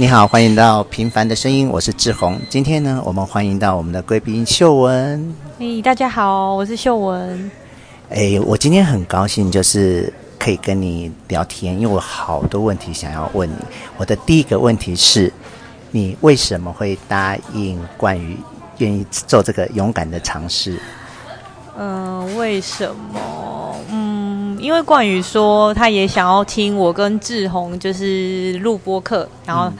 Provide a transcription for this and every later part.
你好，欢迎到《平凡的声音》，我是志宏。今天呢，我们欢迎到我们的贵宾秀文。嘿，大家好，我是秀文。哎，我今天很高兴，就是可以跟你聊天，因为我好多问题想要问你。我的第一个问题是，你为什么会答应冠宇愿意做这个勇敢的尝试？嗯、呃，为什么？嗯，因为冠宇说他也想要听我跟志宏就是录播客，然后，嗯、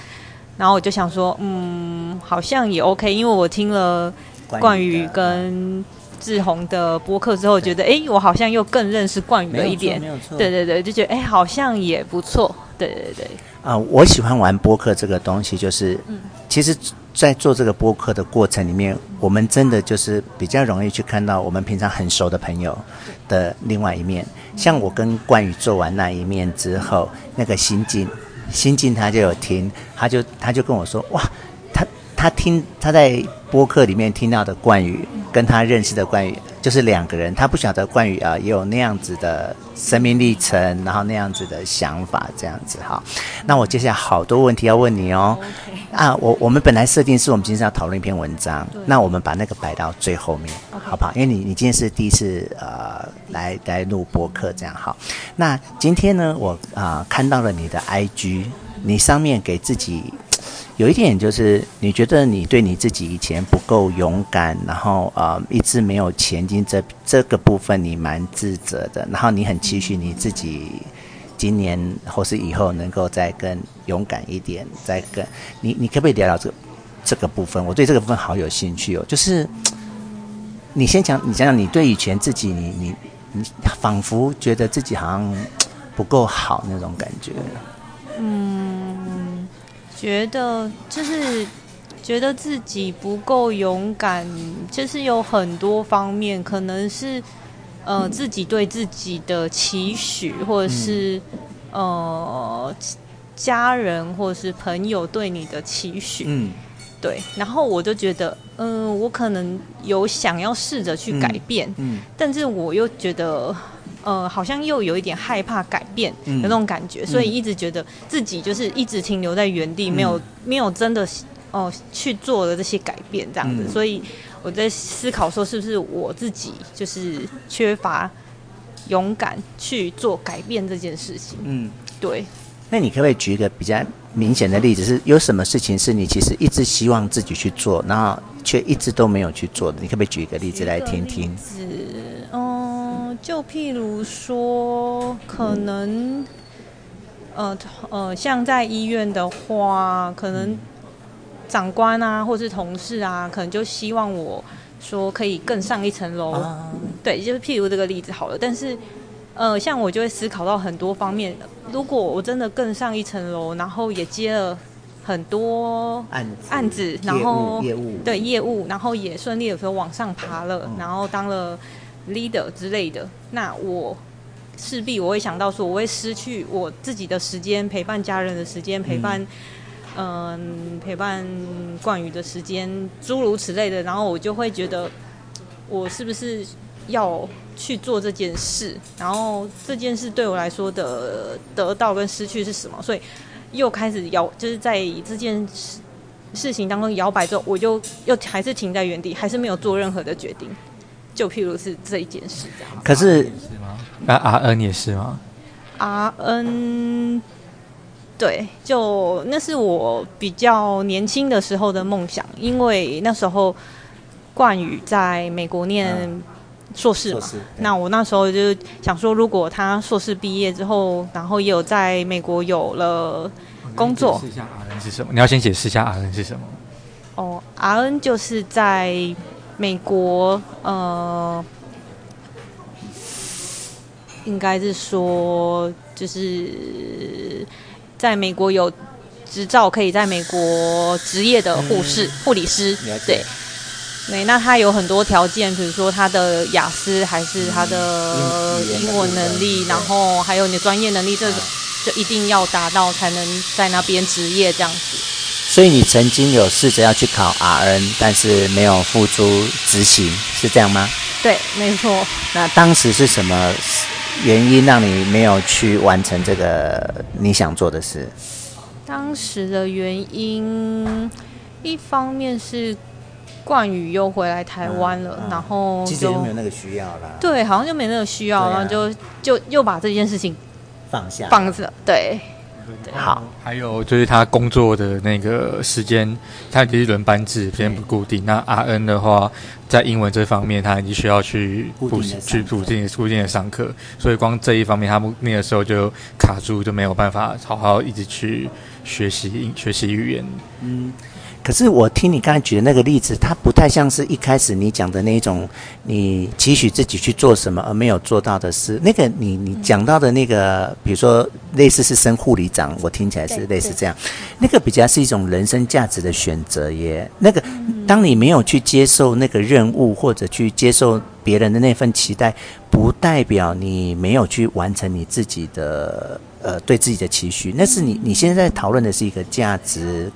然后我就想说，嗯，好像也 OK，因为我听了冠宇跟志宏的播客之后，觉得哎，我好像又更认识冠宇了一点，对对对，就觉得哎，好像也不错，对对对。啊、呃，我喜欢玩播客这个东西，就是，嗯、其实。在做这个播客的过程里面，我们真的就是比较容易去看到我们平常很熟的朋友的另外一面。像我跟冠宇做完那一面之后，那个心境，心境他就有听，他就他就跟我说，哇，他他听他在播客里面听到的冠宇，跟他认识的冠宇。就是两个人，他不晓得冠宇啊，也有那样子的生命历程，然后那样子的想法，这样子哈。那我接下来好多问题要问你哦。Okay. 啊，我我们本来设定是我们今天是要讨论一篇文章，那我们把那个摆到最后面，Okay. 好不好？因为你你今天是第一次呃来来录播客，这样好。那今天呢，我啊、呃、看到了你的 IG，你上面给自己。有一点就是，你觉得你对你自己以前不够勇敢，然后呃一直没有前进这这个部分，你蛮自责的。然后你很期许你自己今年或是以后能够再更勇敢一点，再更你你可不可以聊聊这个这个部分？我对这个部分好有兴趣哦。就是你先讲，你讲讲你对以前自己，你你你仿佛觉得自己好像不够好那种感觉。嗯。觉得就是觉得自己不够勇敢，就是有很多方面，可能是呃自己对自己的期许，或者是呃家人或者是朋友对你的期许。嗯，对。然后我就觉得，嗯、呃，我可能有想要试着去改变，嗯，嗯，但是我又觉得。呃，好像又有一点害怕改变的那种感觉，嗯、所以一直觉得自己就是一直停留在原地，嗯、没有没有真的哦、呃、去做的这些改变这样子。嗯、所以我在思考说，是不是我自己就是缺乏勇敢去做改变这件事情？嗯，对。那你可不可以举一个比较明显的例子？是有什么事情是你其实一直希望自己去做，然后却一直都没有去做的？你可不可以举一个例子来听听？就譬如说，可能，呃呃，像在医院的话，可能长官啊，或是同事啊，可能就希望我说可以更上一层楼。啊、对，就是譬如这个例子好了。但是，呃，像我就会思考到很多方面。如果我真的更上一层楼，然后也接了很多案子，案子然后业务，业务对业务，然后也顺利的说往上爬了，嗯、然后当了。Leader 之类的，那我势必我会想到说，我会失去我自己的时间，陪伴家人的时间，陪伴嗯、呃、陪伴冠宇的时间，诸如此类的。然后我就会觉得，我是不是要去做这件事？然后这件事对我来说的得到跟失去是什么？所以又开始摇，就是在这件事事情当中摇摆之后，我就又还是停在原地，还是没有做任何的决定。就譬如是这一件事这样，可是那阿恩也是吗？阿恩，对，就那是我比较年轻的时候的梦想，因为那时候冠宇在美国念硕士嘛，嗯、那我那时候就想说，如果他硕士毕业之后，然后也有在美国有了工作，解释一下阿恩是什么？你要先解释一下阿恩是什么？哦，阿恩就是在。美国，呃，应该是说，就是在美国有执照，可以在美国执业的护士、嗯、护理师，对，对。那他有很多条件，比如说他的雅思，还是他的英文能力，然后还有你的专业能力，这就一定要达到，才能在那边执业这样子。所以你曾经有试着要去考 RN，但是没有付诸执行，是这样吗？对，没错。那当时是什么原因让你没有去完成这个你想做的事？当时的原因，一方面是冠宇又回来台湾了，嗯嗯、然后其实就没有那个需要了。对，好像就没那个需要，啊、然后就就又把这件事情放下放着，对。好，还有就是他工作的那个时间，他其实轮班制，时间不固定。那阿恩的话，在英文这方面，他已经需要去补习，去固定的固定的上课，所以光这一方面，他们那个时候就卡住，就没有办法好好一直去学习学习语言。嗯。可是我听你刚才举的那个例子，它不太像是一开始你讲的那种，你期许自己去做什么而没有做到的事。那个你你讲到的那个，比如说类似是升护理长，我听起来是类似这样。那个比较是一种人生价值的选择耶。那个当你没有去接受那个任务，或者去接受别人的那份期待，不代表你没有去完成你自己的呃对自己的期许。那是你你现在讨论的是一个价值。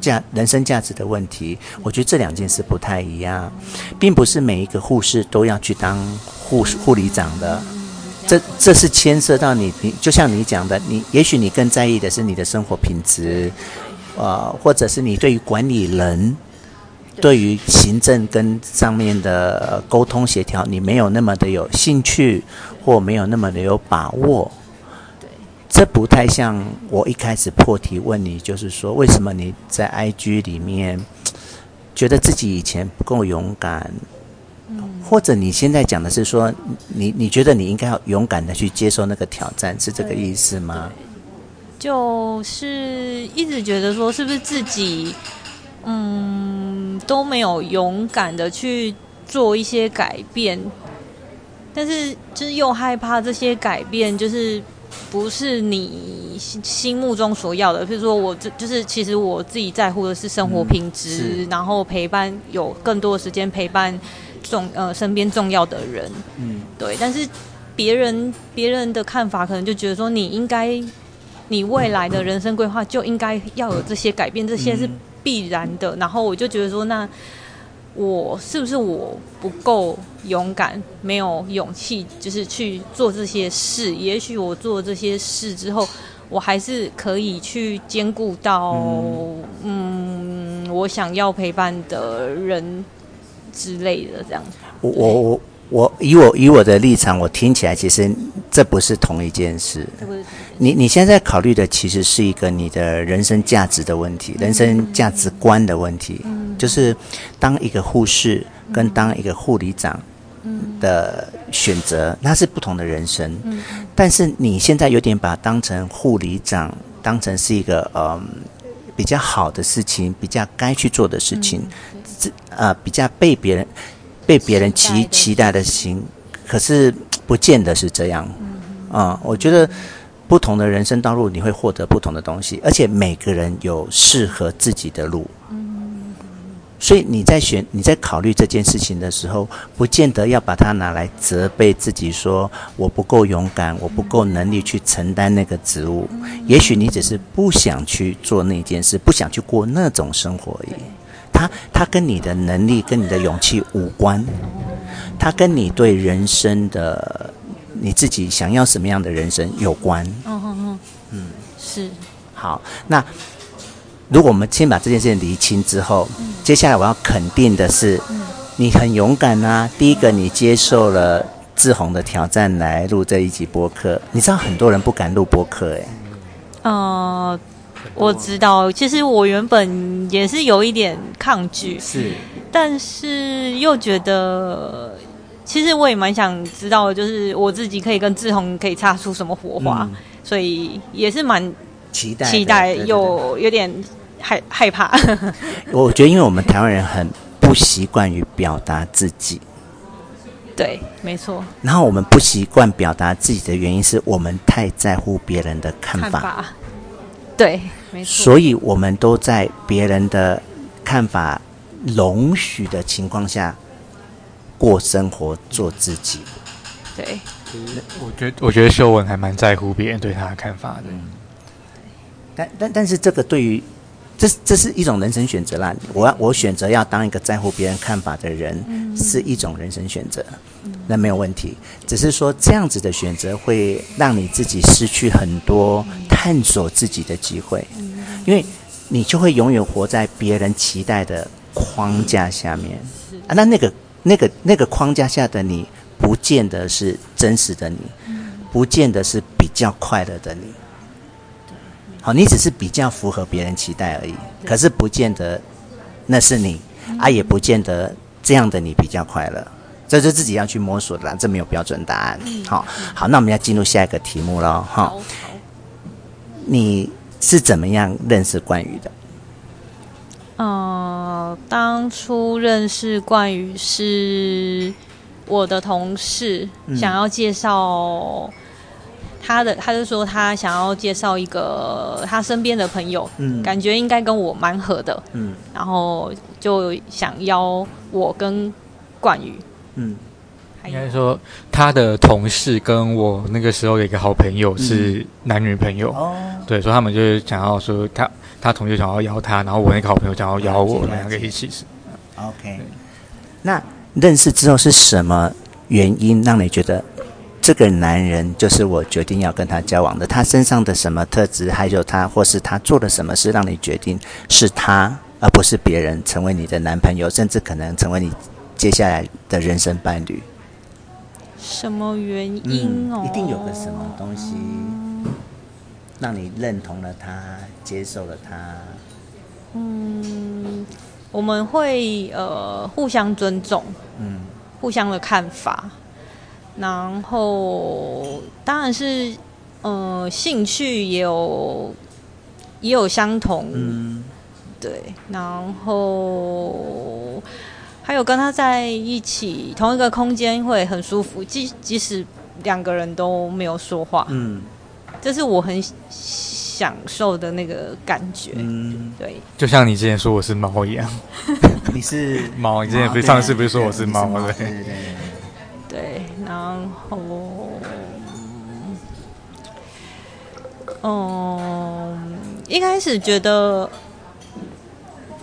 价人生价值的问题，我觉得这两件事不太一样，并不是每一个护士都要去当护士护理长的，这这是牵涉到你你就像你讲的，你也许你更在意的是你的生活品质，呃，或者是你对于管理人，对。于行政跟上面的沟通协调，你没有那么的有兴趣，或没有那么的有把握。这不太像我一开始破题问你，就是说为什么你在 IG 里面觉得自己以前不够勇敢，或者你现在讲的是说你你觉得你应该要勇敢的去接受那个挑战，是这个意思吗？就是一直觉得说是不是自己嗯都没有勇敢的去做一些改变，但是就是又害怕这些改变就是。不是你心心目中所要的，譬如说我这就是其实我自己在乎的是生活品质，嗯、然后陪伴有更多的时间陪伴重呃身边重要的人，嗯，对。但是别人别人的看法可能就觉得说你应该，你未来的人生规划就应该要有这些改变，这些是必然的。然后我就觉得说那。我是不是我不够勇敢，没有勇气，就是去做这些事？也许我做这些事之后，我还是可以去兼顾到，嗯，嗯，我想要陪伴的人之类的这样。我我我我以我以我的立场，我听起来其实这不是同一件事。你你现在考虑的其实是一个你的人生价值的问题，人生价值观的问题。就是当一个护士跟当一个护理长的选择，那是不同的人生。但是你现在有点把当成护理长当成是一个嗯比较好的事情，比较该去做的事情，这呃比较被别人被别人期期待的心，可是不见得是这样。啊，我觉得不同的人生道路，你会获得不同的东西，而且每个人有适合自己的路。所以你在选、你在考虑这件事情的时候，不见得要把它拿来责备自己，说我不够勇敢，我不够能力去承担那个职务。也许你只是不想去做那件事，不想去过那种生活而已。它、它跟你的能力、跟你的勇气无关，它跟你对人生的你自己想要什么样的人生有关。嗯嗯嗯，嗯，是。好，那。如果我们先把这件事情厘清之后，嗯、接下来我要肯定的是，嗯、你很勇敢啊！第一个，你接受了志宏的挑战来录这一集播客。你知道很多人不敢录播客，哎。呃，我知道，其实我原本也是有一点抗拒，是，但是又觉得，其实我也蛮想知道，就是我自己可以跟志宏可以擦出什么火花，嗯、所以也是蛮期待，期待又有点。害害怕，我觉得，因为我们台湾人很不习惯于表达自己，对，没错。然后我们不习惯表达自己的原因，是我们太在乎别人的看法，看法，对，没错。所以我们都在别人的看法容许的情况下过生活，做自己。对，我觉得，我觉得秀文还蛮在乎别人对他的看法的。嗯，但但但是这个对于。这这是一种人生选择啦。我要我选择要当一个在乎别人看法的人，嗯、是一种人生选择，那没有问题。只是说这样子的选择会让你自己失去很多探索自己的机会，因为你就会永远活在别人期待的框架下面啊。那那个那个那个框架下的你，不见得是真实的你，不见得是比较快乐的你。好，你只是比较符合别人期待而已，可是不见得那是你，啊，也不见得这样的你比较快乐，这是自己要去摸索的啦，这没有标准答案。好，好，那我们要进入下一个题目了，哈，你是怎么样认识冠宇的？呃，当初认识冠宇是我的同事想要介绍。他的他就说他想要介绍一个他身边的朋友，嗯，感觉应该跟我蛮合的，嗯，然后就想邀我跟冠宇，嗯，应该说他的同事跟我那个时候有一个好朋友是男女朋友，哦、嗯，对，所以他们就是想要说他他同学想要邀他，然后我那个好朋友想要邀我们两个一起是，OK，那认识之后是什么原因让你觉得？这个男人就是我决定要跟他交往的。他身上的什么特质，还有他或是他做了什么事，让你决定是他，而不是别人成为你的男朋友，甚至可能成为你接下来的人生伴侣？什么原因哦？嗯，一定有个什么东西让你认同了他，接受了他。嗯，我们会呃互相尊重，嗯，互相的看法。然后，当然是，呃，兴趣也有也有相同，嗯，对。然后还有跟他在一起同一个空间会很舒服，即即使两个人都没有说话，嗯，这是我很享受的那个感觉，嗯，对。就像你之前说我是猫一样，你是猫，你之前不是上次不是说我是猫吗？对对对。后，嗯，一开始觉得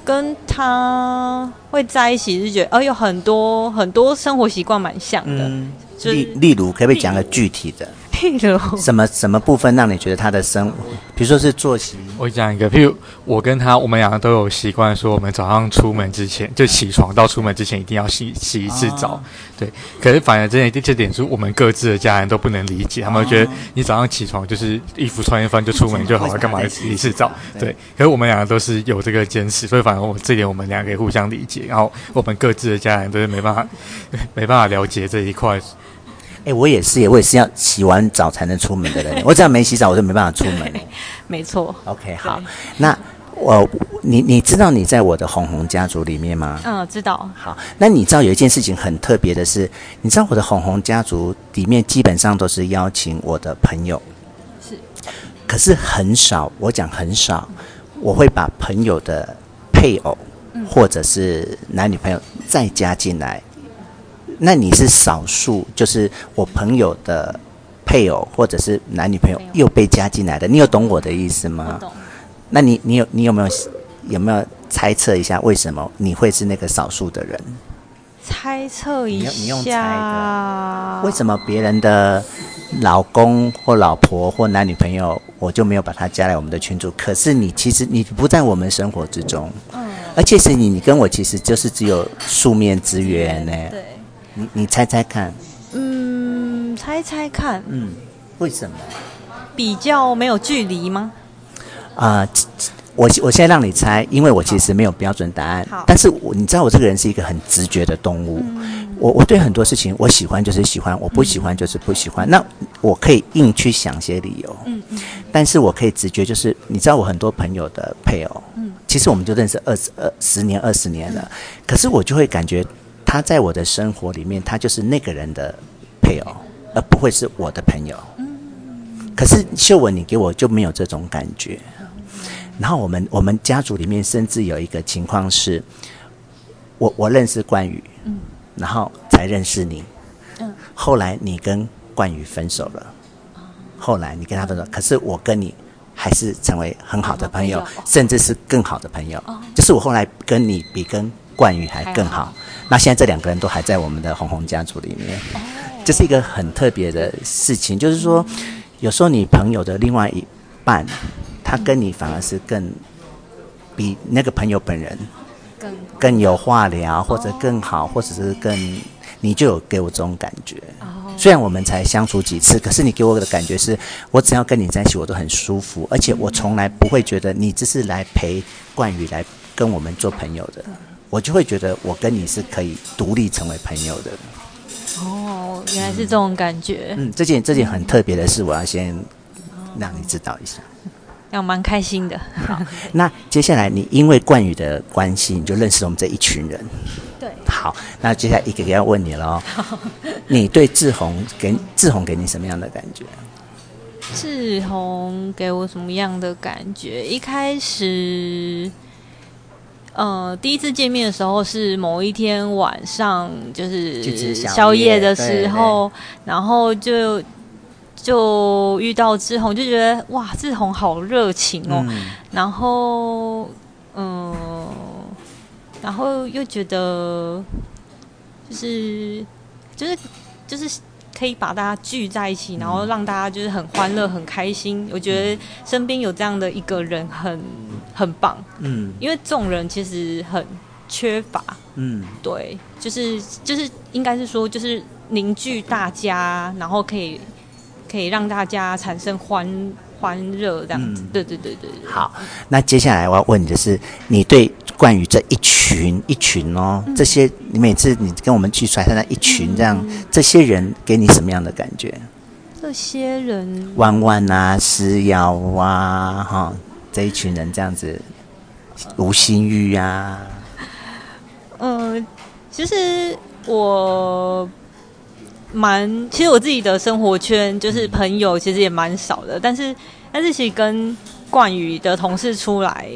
跟他会在一起，是觉得哦，有很多很多生活习惯蛮像的。嗯、就例例如，可不可以讲个具体的？什么什么部分让你觉得他的生活，比如说是作息？我讲一个，譬如我跟他，我们两个都有习惯说，我们早上出门之前就起床到出门之前一定要洗洗一次澡。哦、对，可是反而这点这点是我们各自的家人都不能理解，他们会觉得你早上起床就是衣服穿一穿就出门就好了，干嘛洗一次澡？对，可是我们两个都是有这个坚持，所以反而我这点我们两个可以互相理解，然后我们各自的家人都是没办法没办法了解这一块。哎，我也是，我也是要洗完澡才能出门的人。我只要没洗澡，我就没办法出门。没错。OK，好。那我，你你知道你在我的红红家族里面吗？嗯，知道。好，那你知道有一件事情很特别的是，你知道我的红红家族里面基本上都是邀请我的朋友。是。可是很少，我讲很少，我会把朋友的配偶或者是男女朋友再加进来。那你是少数，就是我朋友的配偶或者是男女朋友又被加进来的，你有懂我的意思吗？懂。那你你有你有没有有没有猜测一下为什么你会是那个少数的人？猜测一下，你用猜的。为什么别人的老公或老婆或男女朋友，我就没有把他加来我们的群组？可是你其实你不在我们生活之中，嗯，而且是你你跟我其实就是只有素面之缘呢。对。你你猜猜看，嗯，猜猜看，嗯，为什么？比较没有距离吗？啊、呃，我我现在让你猜，因为我其实没有标准答案。好，但是我你知道我这个人是一个很直觉的动物，嗯、我我对很多事情我喜欢就是喜欢，我不喜欢就是不喜欢。嗯、那我可以硬去想些理由，嗯嗯，但是我可以直觉就是，你知道我很多朋友的配偶，嗯，其实我们就认识二十二十年二十年了，嗯、可是我就会感觉。他在我的生活里面，他就是那个人的配偶，而不会是我的朋友。可是秀文，你给我就没有这种感觉。然后我们我们家族里面甚至有一个情况是，我我认识冠宇，然后才认识你，后来你跟冠宇分手了，后来你跟他分手，可是我跟你还是成为很好的朋友，甚至是更好的朋友。哦、就是我后来跟你比跟冠宇还更好，好那现在这两个人都还在我们的红红家族里面，这、哦、是一个很特别的事情。就是说，有时候你朋友的另外一半，他跟你反而是更比那个朋友本人更更有话聊，或者更好，或者是更，你就有给我这种感觉。哦虽然我们才相处几次，可是你给我的感觉是，我只要跟你在一起，我都很舒服，而且我从来不会觉得你只是来陪冠宇来跟我们做朋友的，我就会觉得我跟你是可以独立成为朋友的。哦，原来是这种感觉。嗯，这件这件很特别的事，我要先让你知道一下。要蛮开心的。好，那接下来你因为冠宇的关系，你就认识我们这一群人。对。好，那接下来一个个要问你了哦。你对志宏给志宏给你什么样的感觉？志宏给我什么样的感觉？一开始，呃，第一次见面的时候是某一天晚上，就是宵夜的时候，然后就。就遇到志宏，就觉得哇，志宏好热情哦。嗯、然后，嗯，然后又觉得，就是，就是，就是可以把大家聚在一起，然后让大家就是很欢乐、很开心。我觉得身边有这样的一个人很很棒。嗯，因为这种人其实很缺乏。嗯，对，就是就是应该是说，就是凝聚大家，然后可以。可以让大家产生欢欢热这样子，嗯、对对对对。好，那接下来我要问你的是，你对关于这一群一群哦，嗯、这些你每次你跟我们去甩他那一群这样，嗯、这些人给你什么样的感觉？这些人，弯弯啊，思瑶啊，哈、哦，这一群人这样子，吴心玉啊，嗯、呃，其实我。蛮，其实我自己的生活圈就是朋友，其实也蛮少的。但是，但是其实跟冠宇的同事出来，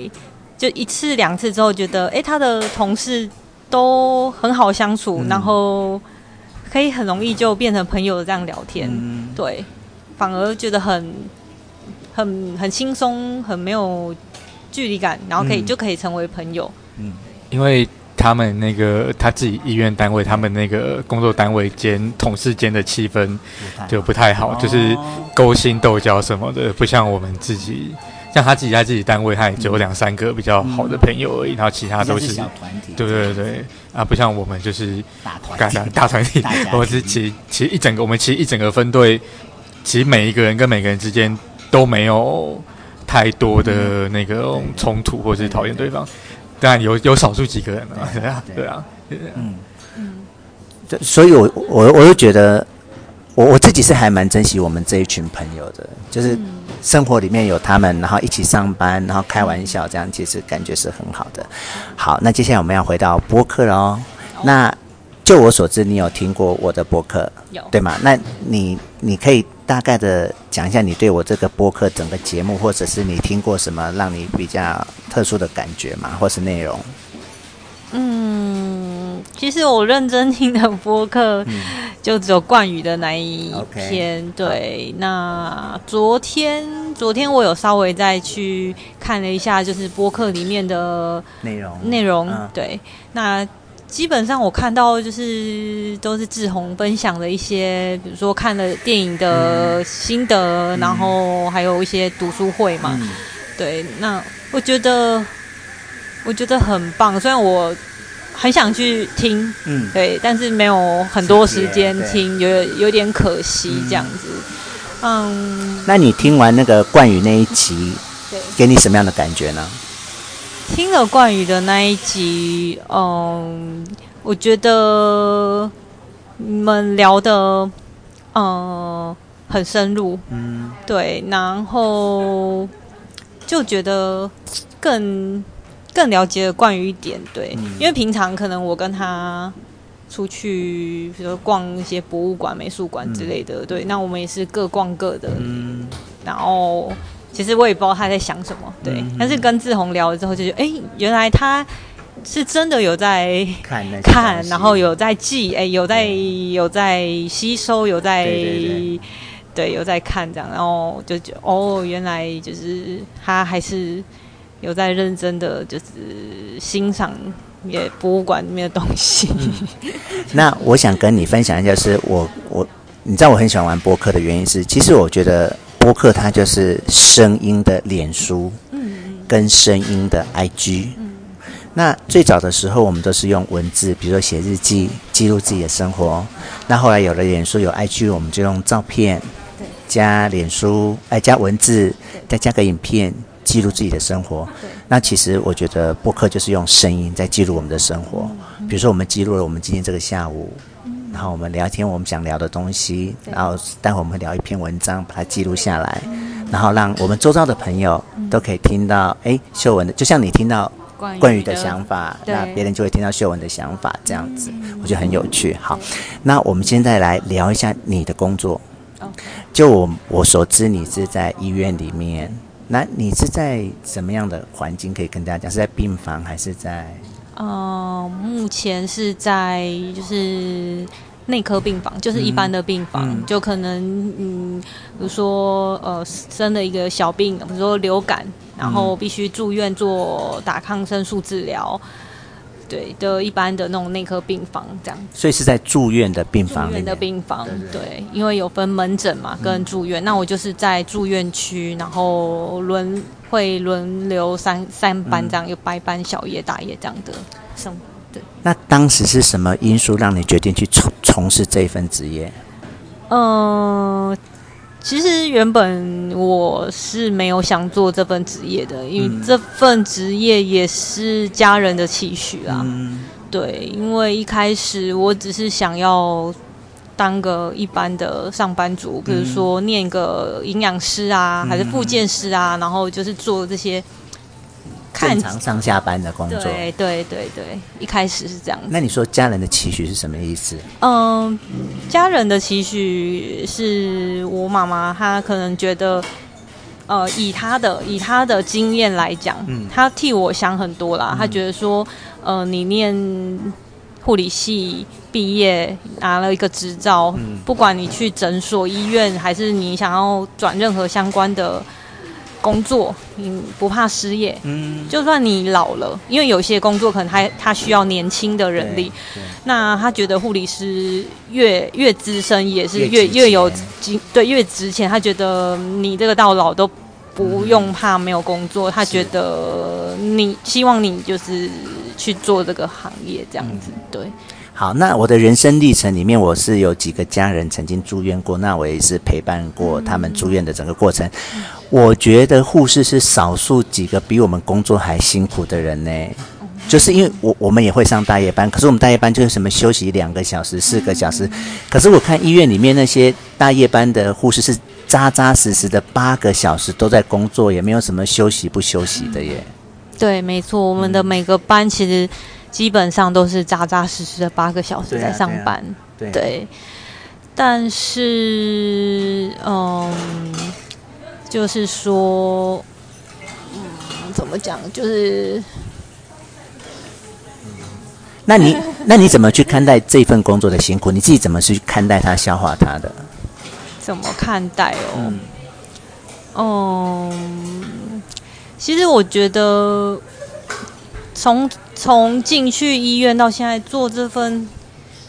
就一次两次之后，觉得哎、欸，他的同事都很好相处，嗯、然后可以很容易就变成朋友这样聊天。嗯、对，反而觉得很很很轻松，很没有距离感，然后可以、嗯、就可以成为朋友。嗯，因为。他们那个他自己医院单位，他们那个工作单位间同事间的气氛就不太好，就是勾心斗角什么的，不像我们自己，像他自己在自己单位，他也只有两三个比较好的朋友而已，然后其他都是小团体，对对对，啊，不像我们就是大团体，大团体，我是其其实一整个我们其实一整个分队，其实每一个人跟每个人之间都没有太多的那个冲突或是讨厌对方。当然有有少数几个人啊，对啊，对啊，嗯。嗯，所以我我我就觉得，我我自己是还蛮珍惜我们这一群朋友的，就是生活里面有他们，然后一起上班，然后开玩笑，这样其实感觉是很好的。好，那接下来我们要回到播客了哦。那就我所知，你有听过我的播客，有对吗？那你你可以。大概的讲一下你对我这个播客整个节目，或者是你听过什么让你比较特殊的感觉吗？或是内容？嗯，其实我认真听的播客就只有冠宇的那一篇。嗯、对，那昨天昨天我有稍微再去看了一下，就是播客里面的内容内容。嗯、对，那。基本上我看到就是都是志宏分享的一些，比如说看了电影的心得，嗯、然后还有一些读书会嘛。嗯、对，那我觉得我觉得很棒。虽然我很想去听，嗯，对，但是没有很多时间听，有有点可惜这样子。嗯，那你听完那个冠宇那一集，对，给你什么样的感觉呢？听了冠宇的那一集，嗯，我觉得你们聊的，嗯，很深入，嗯，对，然后就觉得更更了解了冠宇一点，对，嗯，因为平常可能我跟他出去，比如说逛一些博物馆、美术馆之类的，嗯，对，那我们也是各逛各的，嗯，然后。其实我也不知道他在想什么，对。嗯、但是跟志宏聊了之后，就觉得，哎，原来他是真的有在看，看，然后有在记，哎，有在有在吸收，有在对有在看这样，然后就觉得哦，原来就是他还是有在认真的，就是欣赏也博物馆里面的东西。嗯、那我想跟你分享一下，是我我你知道我很喜欢玩播客的原因是，其实我觉得播客它就是声音的脸书，嗯，跟声音的 IG。那最早的时候，我们都是用文字，比如说写日记，记录自己的生活。那后来有了脸书，有 IG，我们就用照片，对，加脸书，哎，加文字，再加个影片，记录自己的生活。那其实我觉得播客就是用声音在记录我们的生活。比如说，我们记录了我们今天这个下午，然后我们聊天我们想聊的东西，然后待会我们会聊一篇文章，把它记录下来，然后让我们周遭的朋友都可以听到，哎，秀文的，就像你听到。关于的想法，那别人就会听到秀文的想法，这样子，我觉得很有趣。好，那我们现在来聊一下你的工作。就我我所知，你是在医院里面，那你是在什么样的环境？可以跟大家讲，是在病房还是在？呃，目前是在就是。内科病房就是一般的病房，嗯、就可能嗯，比如说呃生了一个小病，比如说流感，然后必须住院做打抗生素治疗，对的一般的那种内科病房这样。所以是在住院的病房里面。住院的病房，对，对，因为有分门诊嘛跟住院，嗯，那我就是在住院区，然后轮会轮流三三班这样，有白班、小夜、大夜这样的生活。那当时是什么因素让你决定去从从事这一份职业？嗯、呃，其实原本我是没有想做这份职业的，因为这份职业也是家人的期许啊。嗯、对，因为一开始我只是想要当个一般的上班族，比如说念个营养师啊，还是复健师啊，然后就是做这些。正常上下班的工作，对对对对，一开始是这样子。那你说家人的期许是什么意思？嗯，家人的期许是我妈妈，她可能觉得，呃，以她的以她的经验来讲，嗯，她替我想很多啦。她觉得说，呃，你念护理系毕业，拿了一个执照，嗯，不管你去诊所、医院，还是你想要转任何相关的。工作，你不怕失业？嗯，就算你老了，因为有些工作可能他他需要年轻的人力，那他觉得护理师越越资深也是越越，越有经对越值钱。他觉得你这个到老都不用怕没有工作，嗯、他觉得你希望你就是去做这个行业这样子，嗯、对。好，那我的人生历程里面，我是有几个家人曾经住院过，那我也是陪伴过他们住院的整个过程。我觉得护士是少数几个比我们工作还辛苦的人呢，就是因为我我们也会上大夜班，可是我们大夜班就是什么休息两个小时、四个小时，可是我看医院里面那些大夜班的护士是扎扎实实的八个小时都在工作，也没有什么休息不休息的耶。对，没错，我们的每个班其实。基本上都是扎扎实实的八个小时在上班，对，啊对，啊对，对。但是，嗯，就是说，嗯，怎么讲？就是，那你 那你怎么去看待这份工作的辛苦？你自己怎么去看待它、消化它的？怎么看待哦？嗯，嗯，其实我觉得。从从进去医院到现在做这份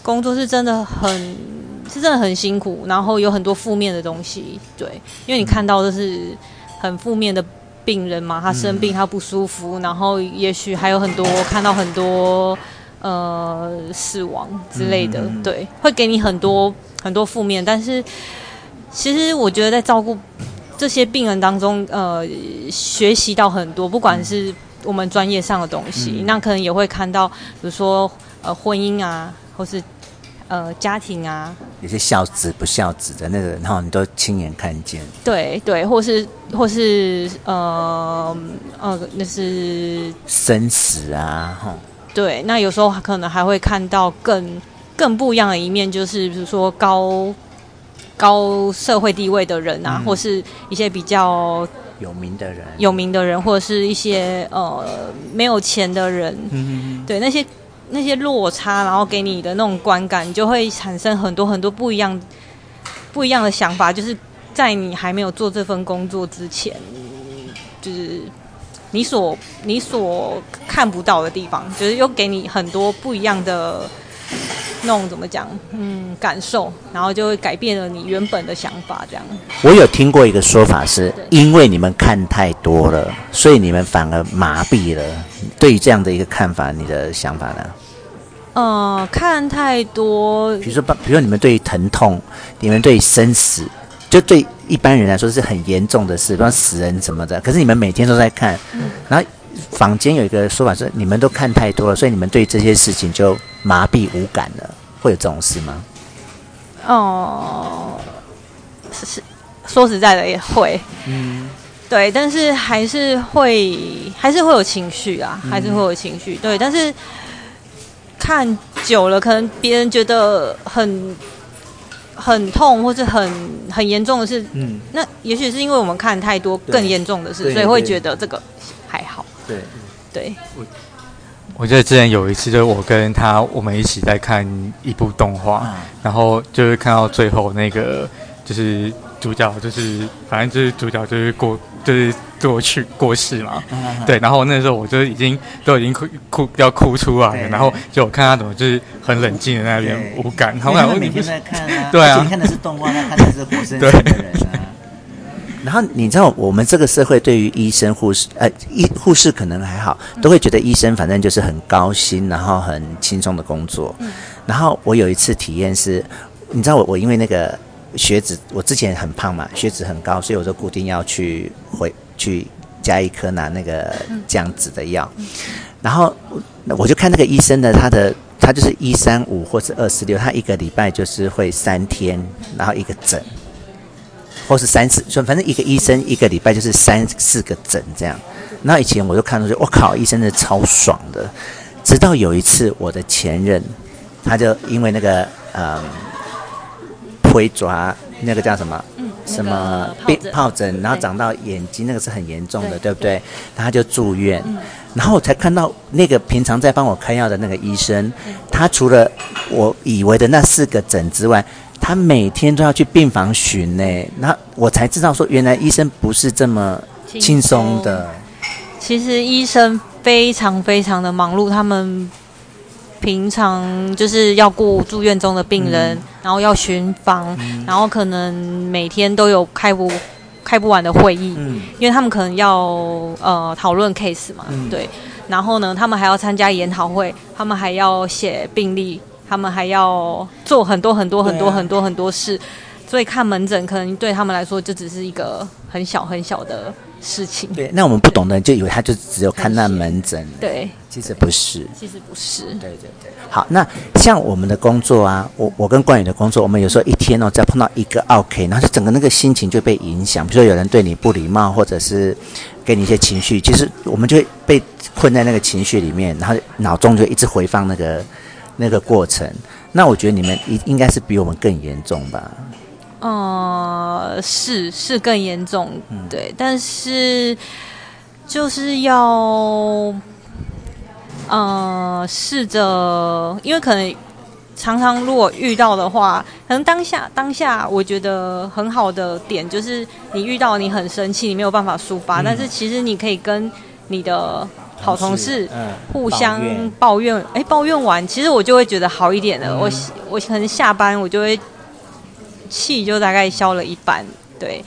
工作是真的很，是真的很辛苦，然后有很多负面的东西，对，因为你看到的是很负面的病人嘛，他生病，他不舒服，然后也许还有很多看到很多呃死亡之类的，对，会给你很多很多负面，但是其实我觉得在照顾这些病人当中，呃，学习到很多，不管是。我们专业上的东西，嗯，那可能也会看到，比如说呃婚姻啊，或是呃家庭啊，有些孝子不孝子的那个，然后你都亲眼看见。对对，或是或是呃呃，那是生死啊，哈。对，那有时候可能还会看到更更不一样的一面，就是比如说高高社会地位的人啊，嗯，或是一些比较。有名的人，有名的人，或者是一些呃没有钱的人，嗯、对那些那些落差，然后给你的那种观感，你就会产生很多很多不一样不一样的想法，就是在你还没有做这份工作之前，就是你所你所看不到的地方，就是又给你很多不一样的那种怎么讲，嗯，感受，然后就会改变了你原本的想法。这样，我有听过一个说法是，因为你们看太多了，所以你们反而麻痹了。对于这样的一个看法，你的想法呢？呃，看太多，比如说，比如说你们对于疼痛，你们对于生死，就对一般人来说是很严重的事，比方死人什么的。可是你们每天都在看，嗯、然后坊间有一个说法是，你们都看太多了，所以你们对这些事情就麻痹无感了。会有这种事吗？哦，是是说实在的也会，嗯，对，但是还是会还是会有情绪啊，还是会有情绪，嗯、对，但是。看久了，可能别人觉得很很痛，或是很很严重的事。嗯，那也许是因为我们看太多更严重的事，所以会觉得这个还好。对。对。我我记得之前有一次，就是我跟他我们一起在看一部动画，嗯、然后就是看到最后那个，就是主角，就是反正就是主角就是过。就是过去过世嘛，嗯、对，然后那时候我就已经都已经哭哭要哭出来了，然后就我看他怎么就是很冷静的那边无感，然后我每天在看啊，对啊，看的是动画，他看的是活生生的人啊。然后你知道我们这个社会对于医生护士，呃，医护士可能还好，都会觉得医生反正就是很高薪，然后很轻松的工作。嗯、然后我有一次体验是，你知道我我因为那个。血脂，我之前很胖嘛，血脂很高，所以我就固定要去回去加一颗拿那个降脂的药。嗯、然后我就看那个医生的，他的他就是一三五或是二四六，他一个礼拜就是会三天，然后一个诊，或是三四，就反正一个医生一个礼拜就是三四个诊这样。然后以前我就看出去，我靠，医生是超爽的。直到有一次，我的前任，他就因为那个嗯。会抓那个叫什么？嗯，什么病疱疹，然后长到眼睛，那个是很严重的，对，对不对？他就住院，嗯、然后我才看到那个平常在帮我开药的那个医生，嗯、他除了我以为的那四个诊之外，他每天都要去病房巡呢。那我才知道说，原来医生不是这么轻松的。其实医生非常非常的忙碌，他们。平常就是要顾住院中的病人，嗯、然后要巡房，嗯、然后可能每天都有开不开不完的会议，嗯、因为他们可能要呃讨论 case 嘛，嗯、对。然后呢，他们还要参加研讨会，他们还要写病历，他们还要做很多很多很多很多很多事，啊、所以看门诊可能对他们来说就只是一个很小很小的。事情对，那我们不懂的人就以为他就只有看那门诊，对，其实不是，其实不是，对对对。好，那像我们的工作啊，我我跟冠宇的工作，我们有时候一天哦，只要碰到一个 OK，然后就整个那个心情就被影响。比如说有人对你不礼貌，或者是给你一些情绪，其实我们就会被困在那个情绪里面，然后脑中就一直回放那个那个过程。那我觉得你们应应该是比我们更严重吧。呃，是是更严重，对，嗯、但是就是要呃试着，因为可能常常如果遇到的话，可能当下当下我觉得很好的点就是你遇到你很生气，你没有办法抒发，嗯、但是其实你可以跟你的好同事互相抱怨，哎、嗯，抱怨完，其实我就会觉得好一点了。嗯、我我可能下班我就会。气就大概消了一半，对，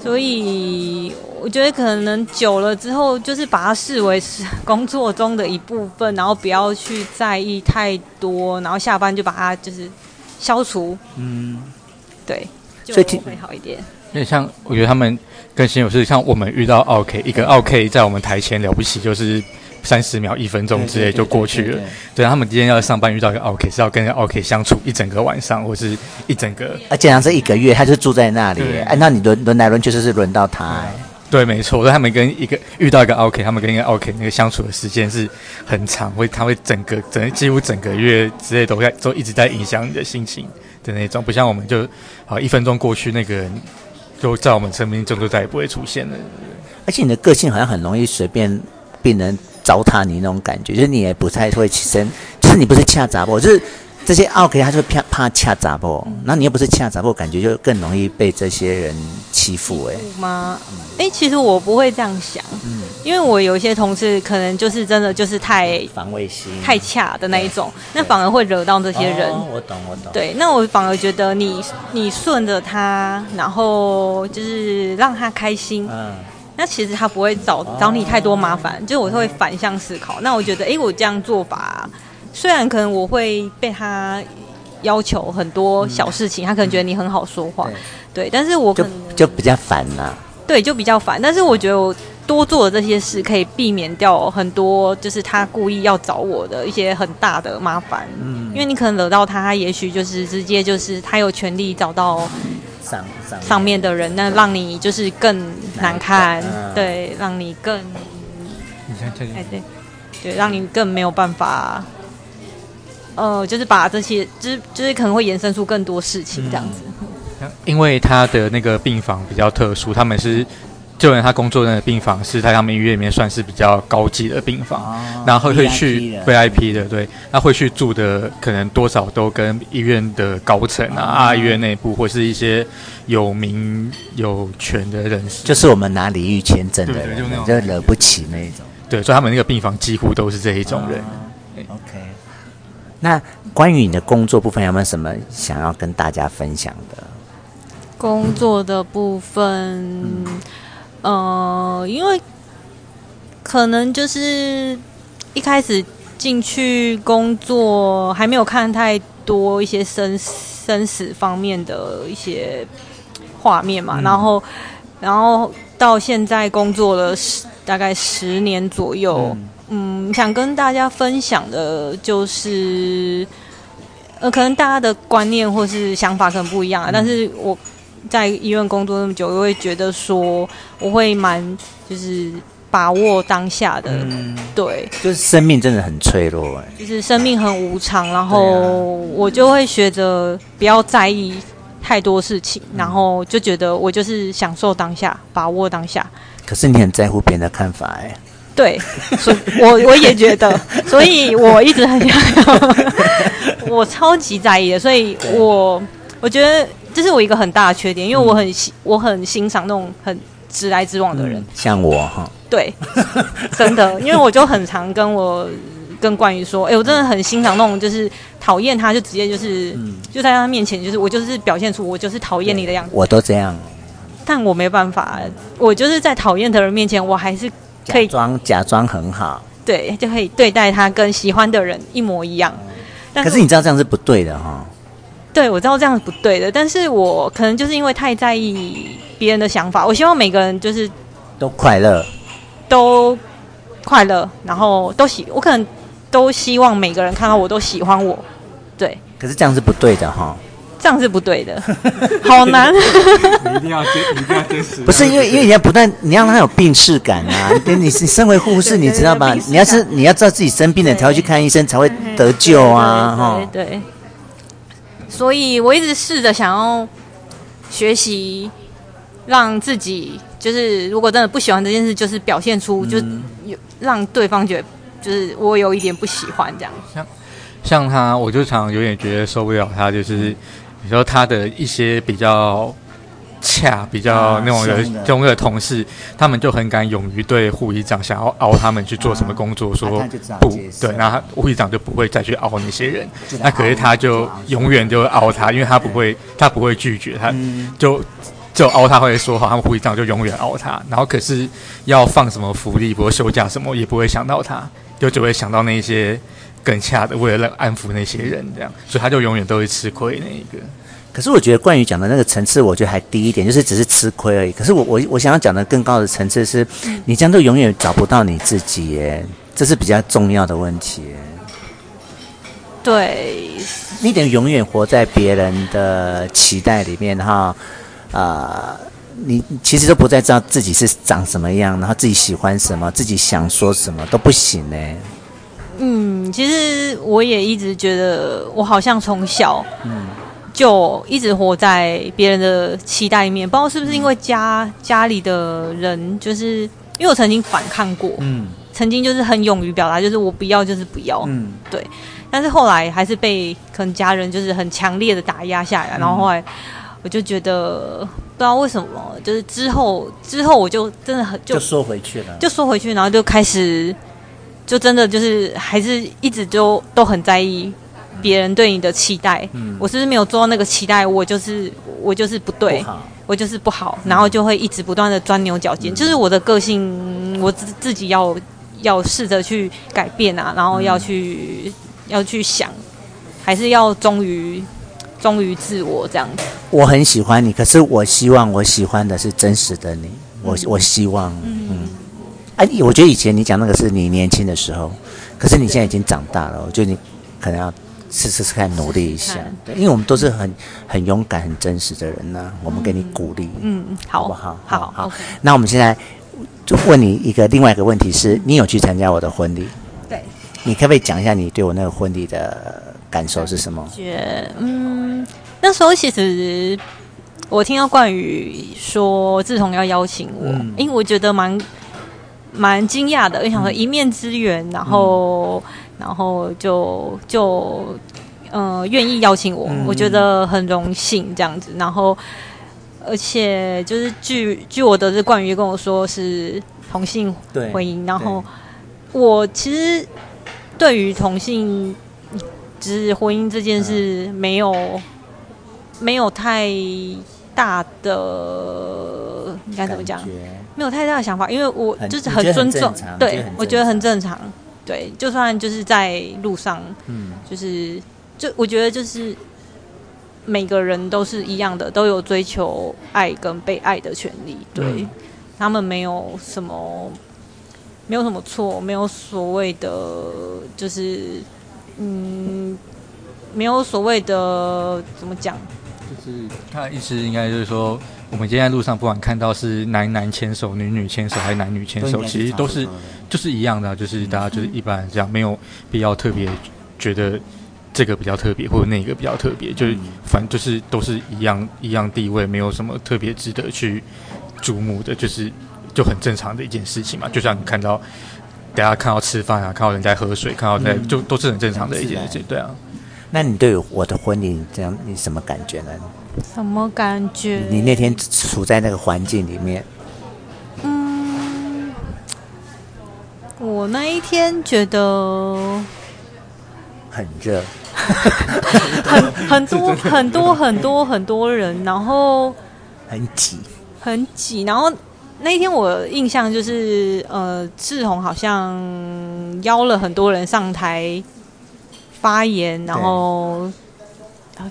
所以我觉得可能久了之后，就是把它视为是工作中的一部分，然后不要去在意太多，然后下班就把它就是消除，嗯，对，就会好一点。那像我觉得他们更新有是像我们遇到 OK 一个 OK 在我们台前了不起，就是。三十秒、一分钟之类就过去了。对，他们今天要上班遇到一个 OK，是要跟 OK 相处一整个晚上，或是一整个。而且像是一个月，他就住在那里。哎，那你轮轮来轮去，就是轮到他。对，没错。所以他们跟一个遇到一个 OK，他们跟一个 OK 那个相处的时间是很长，会他会整个整几乎整个月之类都在都一直在影响你的心情的那种。不像我们就好一分钟过去，那个人就在我们生命中就再也不会出现了。而且你的个性好像很容易随便被人。糟蹋你那种感觉，就是你也不太会起身，就是你不是恰杂不，就是这些奥客他就怕怕恰杂不，那、嗯、你又不是恰杂不，感觉就更容易被这些人欺负哎、欸。吗？哎、欸，其实我不会这样想，嗯，因为我有一些同事可能就是真的就是太防卫心太恰的那一种，那反而会惹到这些人。哦、我懂，我懂。对，那我反而觉得你你顺着他，然后就是让他开心，嗯，那其实他不会找找你太多麻烦，就是我会反向思考。那我觉得，哎、欸，我这样做法。虽然可能我会被他要求很多小事情，嗯、他可能觉得你很好说话，对，对，但是我可能就，就比较烦呐、啊，对，就比较烦。但是我觉得我多做的这些事，可以避免掉很多，就是他故意要找我的一些很大的麻烦。嗯，因为你可能惹到他，他也许就是直接就是他有权利找到上上上面的人，那让你就是更难看，嗯、对，让你更，你看这里，哎，对，对，让你更没有办法。呃，就是把这些，就是就是可能会延伸出更多事情这样子。嗯、因为他的那个病房比较特殊，他们是就连他工作的那个病房是在他们医院里面算是比较高级的病房，哦、然后会去 VIP 的，对，那会去住的可能多少都跟医院的高层啊，啊、哦，医院内部或是一些有名有权的人士，就是我们拿礼遇签证的人，对对就，就惹不起那一种。对，所以他们那个病房几乎都是这一种人。那关于你的工作部分，有没有什么想要跟大家分享的？工作的部分，嗯、呃，因为可能就是一开始进去工作，还没有看太多一些生生死方面的一些画面嘛，嗯、然后，然后到现在工作了十大概十年左右。嗯嗯，想跟大家分享的就是，呃，可能大家的观念或是想法可能不一样啊。嗯、但是我在医院工作那么久，我会觉得说，我会蛮就是把握当下的，嗯、对，就是生命真的很脆弱，哎，就是生命很无常，然后我就会学着不要在意太多事情，嗯、然后就觉得我就是享受当下，把握当下。可是你很在乎别人的看法，哎。对，所以我我也觉得，所以我一直很想要，我超级在意的，所以我我觉得这是我一个很大的缺点，因为我很欣我很欣赏那种很直来直往的人，像我哈，对，真的，因为我就很常跟我跟冠宇说，哎，我真的很欣赏那种就是讨厌他就直接就是就在他面前就是我就是表现出我就是讨厌你的样子，我都这样，但我没办法，我就是在讨厌的人面前，我还是。可以装假装很好，对，就可以对待他跟喜欢的人一模一样。可是你知道这样是不对的哈、哦。对，我知道这样是不对的，但是我可能就是因为太在意别人的想法，我希望每个人就是都快乐，都快乐，然后都喜，我可能都希望每个人看到我都喜欢我。对，可是这样是不对的哈、哦。这样是不对的，好难。你一定要坚，你一定要坚持。不是因为，因为你要不断，你要让他有病耻感啊！你你身为护士，你知道吧？你要是你要知道自己生病了，才会去看医生，才会得救啊！哈，对对。所以我一直试着想要学习，让自己就是，如果真的不喜欢这件事，就是表现出，就是有让对方觉得，就是我有一点不喜欢这样。像像他，我就常有点觉得受不了他，就是。比如说他的一些比较恰、比较那种的中的同事，他们就很敢勇于对护理长想要凹他们去做什么工作，说不对，然后护理长就不会再去凹那些人。那可是他就永远就凹他，因为他不会，他不会拒绝，他就就凹他会说好，他们护理长就永远凹他。然后可是要放什么福利，比如休假什么，也不会想到他，就只会想到那些。更加的，为了让安抚那些人，这样，所以他就永远都会吃亏那一个。可是我觉得冠宇讲的那个层次，我觉得还低一点，就是只是吃亏而已。可是我我我想要讲的更高的层次是，你这样都永远找不到你自己耶，这是比较重要的问题。对，你得永远活在别人的期待里面，哈啊、呃，你其实都不再知道自己是长什么样，然后自己喜欢什么，自己想说什么都不行呢。嗯，其实我也一直觉得，我好像从小就一直活在别人的期待里面，不知道是不是因为家家里的人，就是因为我曾经反抗过，嗯，曾经就是很勇于表达，就是我不要就是不要，嗯，对。但是后来还是被可能家人就是很强烈的打压下来，然后后来我就觉得不知道为什么，就是之后之后我就真的很就缩回去了，就缩回去，然后就开始就真的就是还是一直就都很在意。别人对你的期待，嗯、我是不是没有做到那个期待？我就是我就是不对，不我就是不好，然后就会一直不断的钻牛角尖。嗯、就是我的个性，我自自己要要试着去改变啊，然后要去、嗯、要去想，还是要忠于忠于自我这样子。我很喜欢你，可是我希望我喜欢的是真实的你。我我希望，嗯，嗯，哎，我觉得以前你讲那个是你年轻的时候，可是你现在已经长大了，我觉得你可能要。试试试看，努力一下，对，因为我们都是很很勇敢、很真实的人呢、啊。我们给你鼓励，嗯，好，好不好？好好。那我们现在就问你一个另外一个问题是：你有去参加我的婚礼？对。你可不可以讲一下你对我那个婚礼的感受是什么？觉嗯，那时候其实我听到冠宇说志同要邀请我，嗯、因为我觉得蛮蛮惊讶的，我想说一面之缘，然后。嗯然后就就呃愿意邀请我，嗯、我觉得很荣幸这样子。然后而且就是据据我得知，冠宇跟我说是同性婚姻。然后我其实对于同性就是婚姻这件事没有、嗯、没有太大的应该怎么讲？没有太大的想法，因为我就是很尊重，对我觉得很正常。对，就算就是在路上，嗯，就是就我觉得就是每个人都是一样的，都有追求爱跟被爱的权利。对，嗯、他们没有什么，没有什么错，没有所谓的，就是嗯，没有所谓的怎么讲？就是他的意思应该就是说，我们今天在路上不管看到是男男牵手、女女牵手还是男女牵手，其实都是。就是一样的，就是大家就是一般这样，没有必要特别觉得这个比较特别，或者那个比较特别，就是反正就是都是一样一样地位，没有什么特别值得去瞩目的，就是就很正常的一件事情嘛。就像你看到大家看到吃饭啊，看到人在喝水，看到在就都是很正常的一件事情，对啊。那你对我的婚礼这样，你什么感觉呢？什么感觉？你那天处在那个环境里面。嗯我那一天觉得很热，很很多很多很多很多人，然后很挤，很挤。然后那一天我印象就是，呃，志宏好像邀了很多人上台发言，然后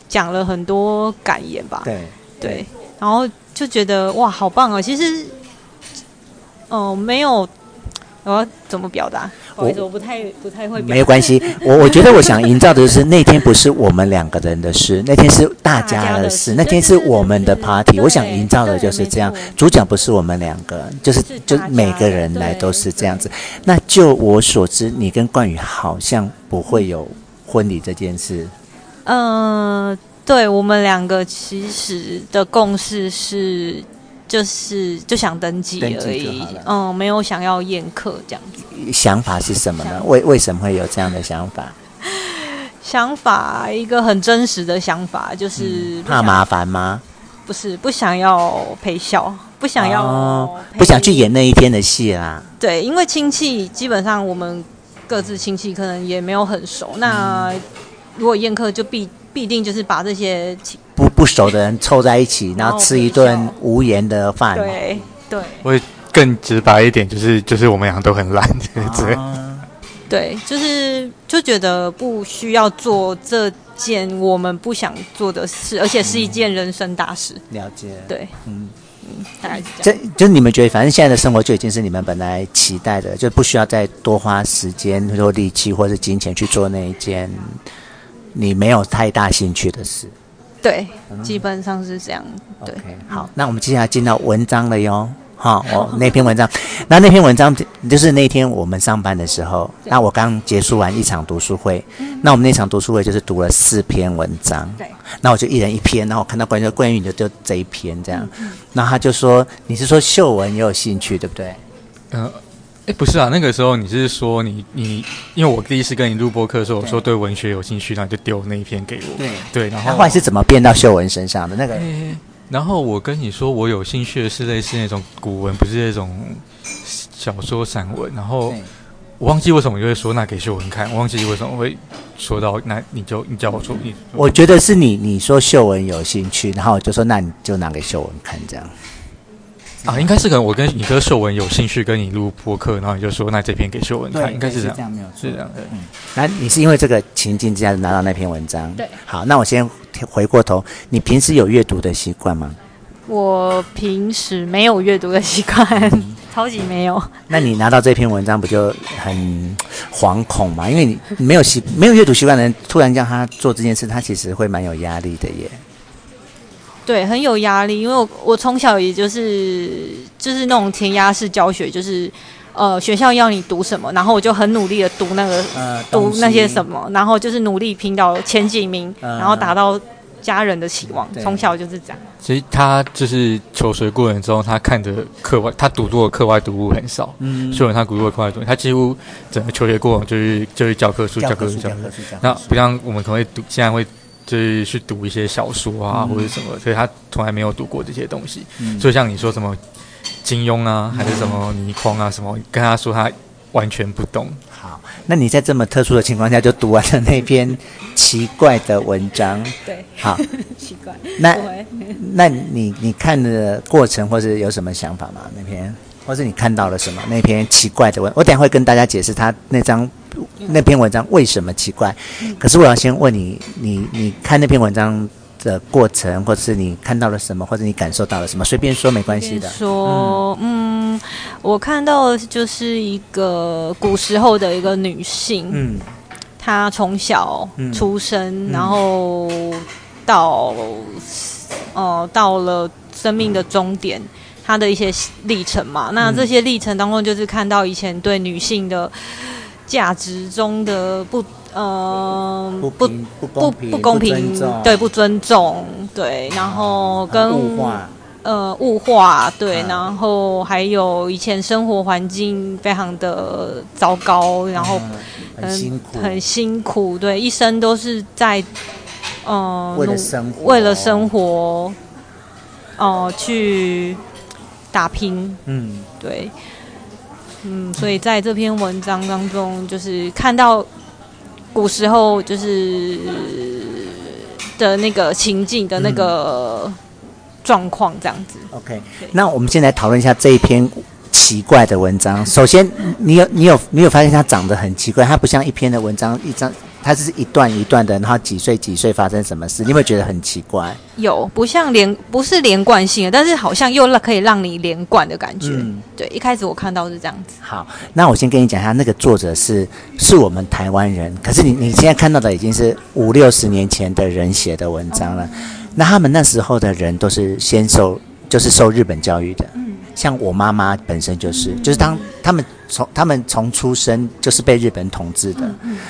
讲了很多感言吧。对对，然后就觉得哇，好棒啊！其实，哦、呃，没有。我要怎么表达？我，我不太不太会。没有关系，我我觉得我想营造的就是那天不是我们两个人的事，那天是大家的事，那天是我们的 party。我想营造的就是这样，主角不是我们两个，就是就每个人来都是这样子。那就我所知，你跟冠宇好像不会有婚礼这件事。嗯、呃，对，我们两个其实的共识是。就是就想登记而已，嗯，没有想要宴客这样子。想法是什么呢？为为什么会有这样的想法？想法一个很真实的想法，就是、嗯、怕麻烦吗？不是，不想要陪笑，不想要、哦，不想去演那一天的戏啦。对，因为亲戚基本上我们各自亲戚可能也没有很熟，那如果宴客就必必定就是把这些。不不熟的人凑在一起，然后吃一顿无言的饭。对对，我会更直白一点，就是就是我们俩都很懒，对、啊、对，就是就觉得不需要做这件我们不想做的事，而且是一件人生大事。嗯、了解，对，嗯嗯，大概是这样。就就你们觉得，反正现在的生活就已经是你们本来期待的，就不需要再多花时间或力气或者金钱去做那一件你没有太大兴趣的事。对，基本上是这样。对，okay, 好，那我们接下来进到文章了哟。好，我 那篇文章，那那篇文章就是那天我们上班的时候，那我刚结束完一场读书会，那我们那场读书会就是读了四篇文章。对，那我就一人一篇，然后我看到关于关于你的就这一篇这样，然后他就说你是说秀文也有兴趣对不对？嗯。哎，不是啊，那个时候你是说你你，因为我第一次跟你录播课的时候，我说对文学有兴趣，然后就丢那一篇给我。对对，然后后来是怎么变到秀文身上的那个？然后我跟你说，我有兴趣的是类似那种古文，不是那种小说散文。然后我忘记为什么就会说那给秀文看，我忘记为什么会说到那，你就你叫我说你。我觉得是你你说秀文有兴趣，然后我就说那你就拿给秀文看这样。啊，应该是可能我跟你哥秀文有兴趣跟你录播客，然后你就说那这篇给秀文看，应该是这样，这样没有是这样。对，嗯，那你是因为这个情境之下拿到那篇文章？对。好，那我先回过头，你平时有阅读的习惯吗？我平时没有阅读的习惯，嗯、超级没有。那你拿到这篇文章不就很惶恐吗？因为你没有习没有阅读习惯的人，突然叫他做这件事，他其实会蛮有压力的耶。对，很有压力，因为我我从小也就是就是那种填鸭式教学，就是呃学校要你读什么，然后我就很努力的读那个、呃、读那些什么，然后就是努力拼到前几名，呃、然后达到家人的期望。从小就是这样。其实他就是求学过程中，他看的课外，他读过的课外读物很少。嗯，所以他读过的课外读物，他几乎整个求学过程就是就是教科书、教科书、教科书。那不像我们可能会读，现在会。就是去读一些小说啊，或者什么，所以他从来没有读过这些东西。嗯、所以像你说什么金庸啊，还是什么倪匡啊，什么，跟他说他完全不懂。好，那你在这么特殊的情况下就读完了那篇 奇怪的文章。对，好，奇怪。那 那你你看的过程或是有什么想法吗？那篇，或是你看到了什么？那篇奇怪的文，我等下会跟大家解释他那张。那篇文章为什么奇怪？可是我要先问你，你你看那篇文章的过程，或者是你看到了什么，或者你感受到了什么？随便说没关系的。说，嗯，嗯，我看到的就是一个古时候的一个女性，嗯，她从小出生，嗯、然后到，哦、呃，到了生命的终点，她的一些历程嘛。那这些历程当中，就是看到以前对女性的。价值中的不，呃，不不不不不公平，对，不尊重，对，然后跟物化，呃，物化，对，然后还有以前生活环境非常的糟糕，然后很辛苦，很辛苦，对，一生都是在，呃，为了生活，为了生活，哦，去打拼，嗯，对。嗯，所以在这篇文章当中，就是看到古时候就是的那个情境的那个状况，这样子。OK，那我们先来讨论一下这一篇奇怪的文章。首先，你有你有你有发现它长得很奇怪，它不像一篇的文章一张。它是一段一段的，然后几岁几岁发生什么事，你有没有觉得很奇怪？有，不像连不是连贯性的，但是好像又可以让你连贯的感觉。嗯，对，一开始我看到是这样子。好，那我先跟你讲一下，那个作者是是我们台湾人，可是你你现在看到的已经是五六十年前的人写的文章了。嗯，那他们那时候的人都是先受，就是受日本教育的。嗯。像我妈妈本身就是，就是当他们从他们从出生就是被日本统治的，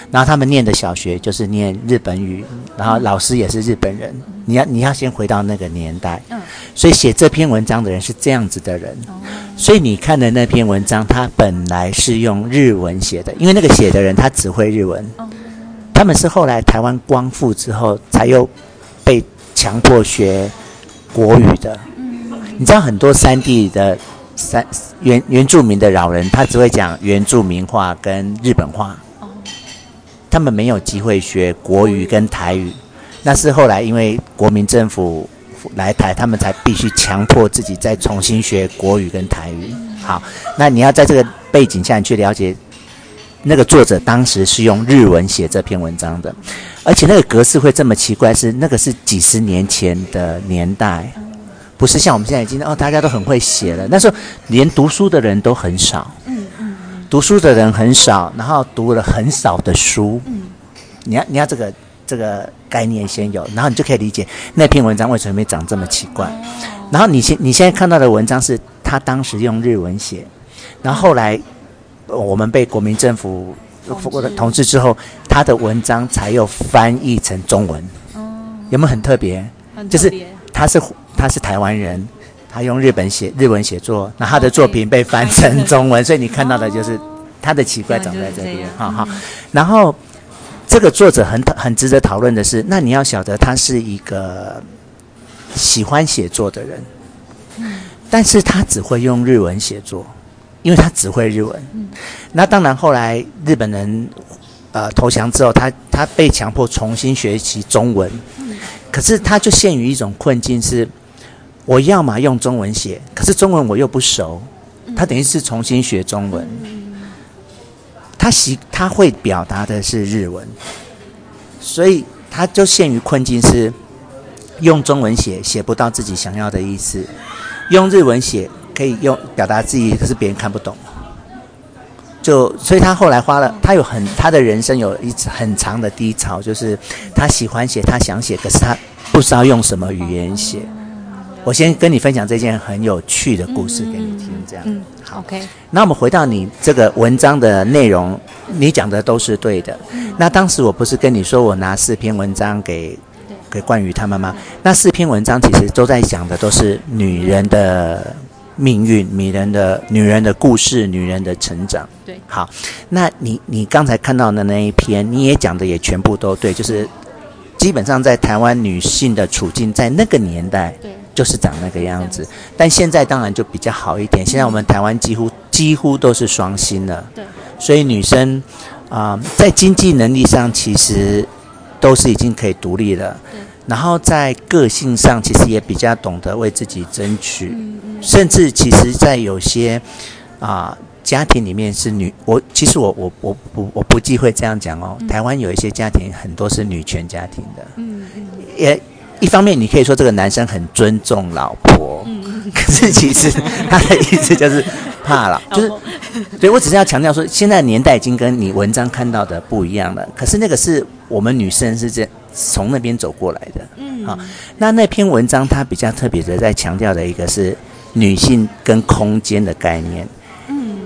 然后他们念的小学就是念日本语，然后老师也是日本人。你要你要先回到那个年代，所以写这篇文章的人是这样子的人。所以你看的那篇文章，他本来是用日文写的，因为那个写的人他只会日文。他们是后来台湾光复之后，才又被强迫学国语的。你知道很多山地的山原原住民的老人，他只会讲原住民话跟日本话，他们没有机会学国语跟台语。那是后来因为国民政府来台，他们才必须强迫自己再重新学国语跟台语。好，那你要在这个背景下你去了解，那个作者当时是用日文写这篇文章的，而且那个格式会这么奇怪，是那个是几十年前的年代。不是像我们现在已经哦，大家都很会写了。那时候连读书的人都很少，嗯嗯，读书的人很少，然后读了很少的书。嗯，你要你要这个这个概念先有，然后你就可以理解那篇文章为什么会长这么奇怪。然后你现你现在看到的文章是他当时用日文写，然后后来我们被国民政府统治之后，他的文章才又翻译成中文。哦，有没有很特别？就是他是。他是台湾人，他用日本写日文写作，那他的作品被翻成中文，所以你看到的就是他的奇怪长在这边，哈哈。然后这个作者很很值得讨论的是，那你要晓得他是一个喜欢写作的人，但是他只会用日文写作，因为他只会日文。那当然后来日本人。呃，投降之后，他他被强迫重新学习中文，可是他就陷于一种困境是，我要么用中文写，可是中文我又不熟，他等于是重新学中文。他习他会表达的是日文，所以他就陷于困境是，用中文写写不到自己想要的意思，用日文写可以用表达自己，可是别人看不懂。就所以，他后来花了，他有很他的人生有一次很长的低潮，就是他喜欢写，他想写，可是他不知道用什么语言写。我先跟你分享这件很有趣的故事给你听，这样。嗯，好，OK。那我们回到你这个文章的内容，你讲的都是对的。那当时我不是跟你说，我拿四篇文章给给冠宇他们吗？那四篇文章其实都在讲的都是女人的。命运，女人的女人的故事，女人的成长。对，好，那你你刚才看到的那一篇，你也讲的也全部都对，就是基本上在台湾女性的处境，在那个年代，对，就是长那个样子。但现在当然就比较好一点，现在我们台湾几乎几乎都是双薪了，对，所以女生啊、呃，在经济能力上其实都是已经可以独立了。对。然后在个性上，其实也比较懂得为自己争取，嗯嗯甚至其实，在有些啊、呃、家庭里面是女，我其实我我我不我不忌讳这样讲哦。台湾有一些家庭很多是女权家庭的，嗯嗯，也一方面你可以说这个男生很尊重老婆，嗯，可是其实他的意思就是怕了，就是，所以我只是要强调说，现在年代已经跟你文章看到的不一样了。可是那个是我们女生是这。从那边走过来的，嗯，好，那那篇文章它比较特别的，在强调的一个是女性跟空间的概念，嗯，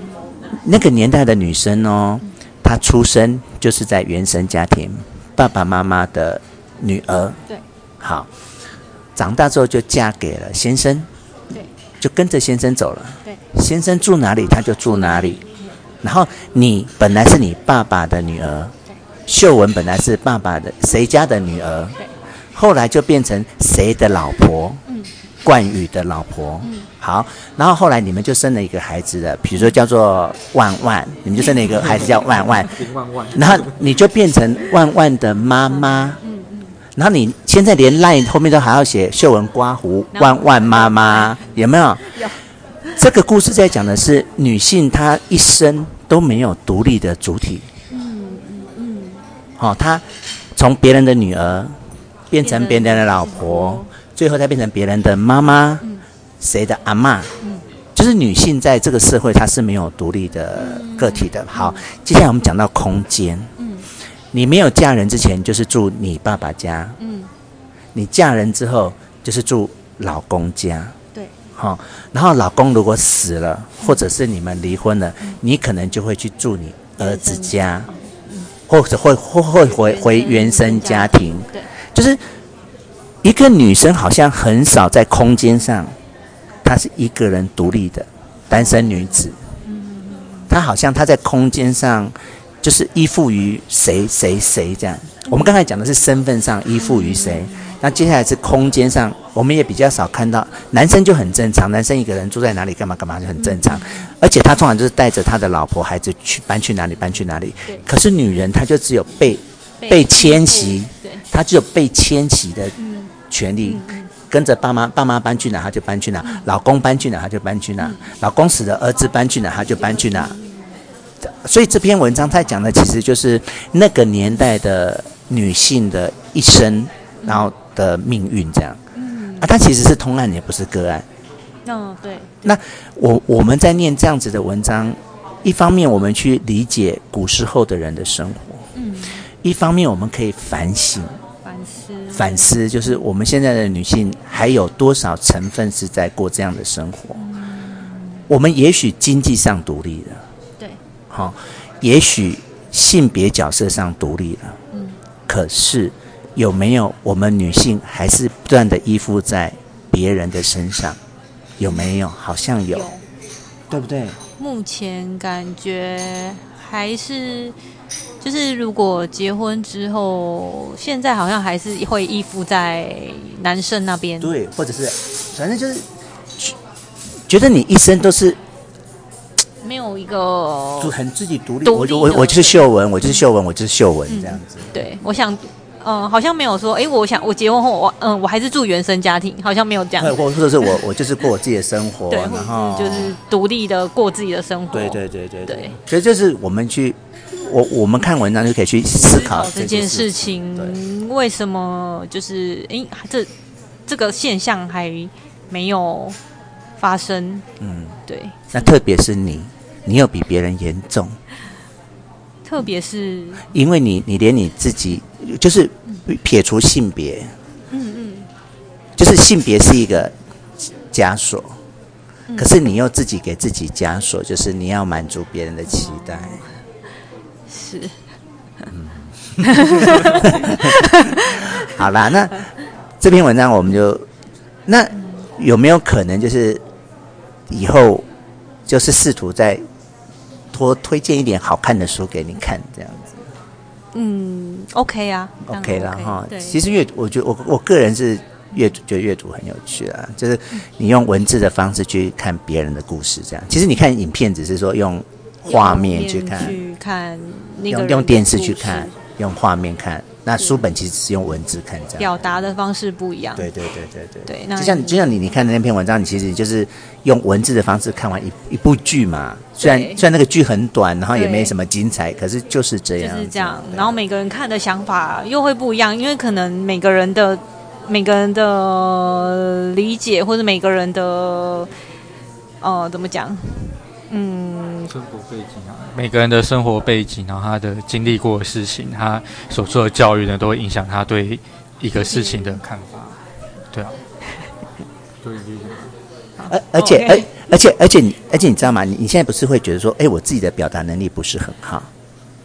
那个年代的女生哦，她出生就是在原生家庭，爸爸妈妈的女儿，对，好，长大之后就嫁给了先生，对，就跟着先生走了，对，先生住哪里他就住哪里，然后你本来是你爸爸的女儿。秀文本来是爸爸的谁家的女儿，后来就变成谁的老婆，冠宇的老婆，好，然后后来你们就生了一个孩子了，比如说叫做万万，你们就生了一个孩子叫万万，然后你就变成万万的妈妈，然后你现在连 line 后面都还要写秀文刮胡万万妈妈，有没有？有。这个故事在讲的是女性她一生都没有独立的主体。哦，她从别人的女儿变成别人的老婆，最后再变成别人的妈妈，谁的阿嬷？就是女性在这个社会，她是没有独立的个体的。好，接下来我们讲到空间。你没有嫁人之前，就是住你爸爸家。你嫁人之后，就是住老公家。对。好，然后老公如果死了，或者是你们离婚了，你可能就会去住你儿子家。或者会会会回回原生家庭，对，就是一个女生好像很少在空间上，她是一个人独立的单身女子，嗯她好像她在空间上就是依附于谁谁谁这样。我们刚才讲的是身份上依附于谁。那接下来是空间上，我们也比较少看到男生就很正常，男生一个人住在哪里干嘛干嘛就很正常，而且他通常就是带着他的老婆孩子去搬去哪里搬去哪里。可是女人她就只有被被迁徙，她只有被迁徙的权利，跟着爸妈爸妈搬去哪她就搬去哪，老公搬去哪她就搬去哪，老公死了儿子搬去哪她就搬去哪。所以这篇文章他讲的其实就是那个年代的女性的一生，然后。的命运这样，嗯啊，它其实是通案，也不是个案。嗯，对。那我我们在念这样子的文章，一方面我们去理解古时候的人的生活，嗯，一方面我们可以反省，反思，反思，就是我们现在的女性还有多少成分是在过这样的生活？嗯，我们也许经济上独立了，对，好，也许性别角色上独立了，嗯，可是。有没有我们女性还是不断的依附在别人的身上？有没有？好像有，有对不对？目前感觉还是，就是如果结婚之后，现在好像还是会依附在男生那边。对，或者是反正就是觉得你一生都是没有一个就很自己独立。独立我我我就是秀文，我就是秀文，我就是秀文这样子。对，我想。嗯，好像没有说，哎，我想我结婚后，我嗯，我还是住原生家庭，好像没有这样。或或者是我我就是过我自己的生活，对，然后就是独立的过自己的生活。对对对对对。所以就是我们去，我我们看文章就可以去思考这件事情，为什么就是哎，这这个现象还没有发生？嗯，对。那特别是你，你有比别人严重。特别是因为你，你连你自己就是撇除性别，嗯嗯，就是性别是一个枷锁，嗯、可是你又自己给自己枷锁，就是你要满足别人的期待，是，嗯，好啦，那这篇文章我们就，那有没有可能就是以后就是试图在。多推荐一点好看的书给你看，这样子。嗯，OK 啊，OK 了哈。其实阅，我觉得我我个人是阅读，觉得阅读很有趣啊。就是你用文字的方式去看别人的故事，这样。其实你看影片，只是说用画面去看，去看用用电视去看，用画面看。那书本其实是用文字看，这样表达的方式不一样。对对对对对。对，那就像就像你你看的那篇文章，你其实就是用文字的方式看完一一部剧嘛。虽然虽然那个剧很短，然后也没什么精彩，可是就是这样。就是这样。然后每个人看的想法又会不一样，因为可能每个人的每个人的理解或者每个人的呃怎么讲？嗯，生活背景啊，每个人的生活背景，然后他的经历过的事情，他所做的教育呢，都会影响他对一个事情的看法。对啊，对，而而且而而且而且你而且你知道吗？你你现在不是会觉得说，哎，我自己的表达能力不是很好？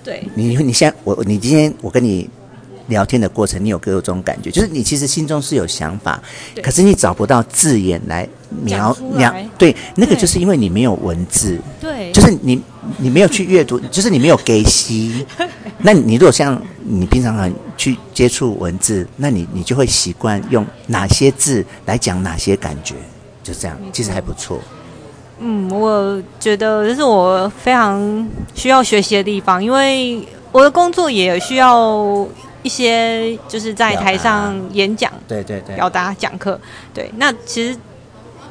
对，你你现在我你今天我跟你。聊天的过程，你有给我这种感觉，就是你其实心中是有想法，可是你找不到字眼来描描。对，那个就是因为你没有文字，对，就是你你没有去阅读，就是你没有给息。那你如果像你平常很去接触文字，那你你就会习惯用哪些字来讲哪些感觉，就这样，其实还不错。嗯，我觉得这是我非常需要学习的地方，因为我的工作也需要。一些就是在台上演讲，对对对，表达讲课，对。那其实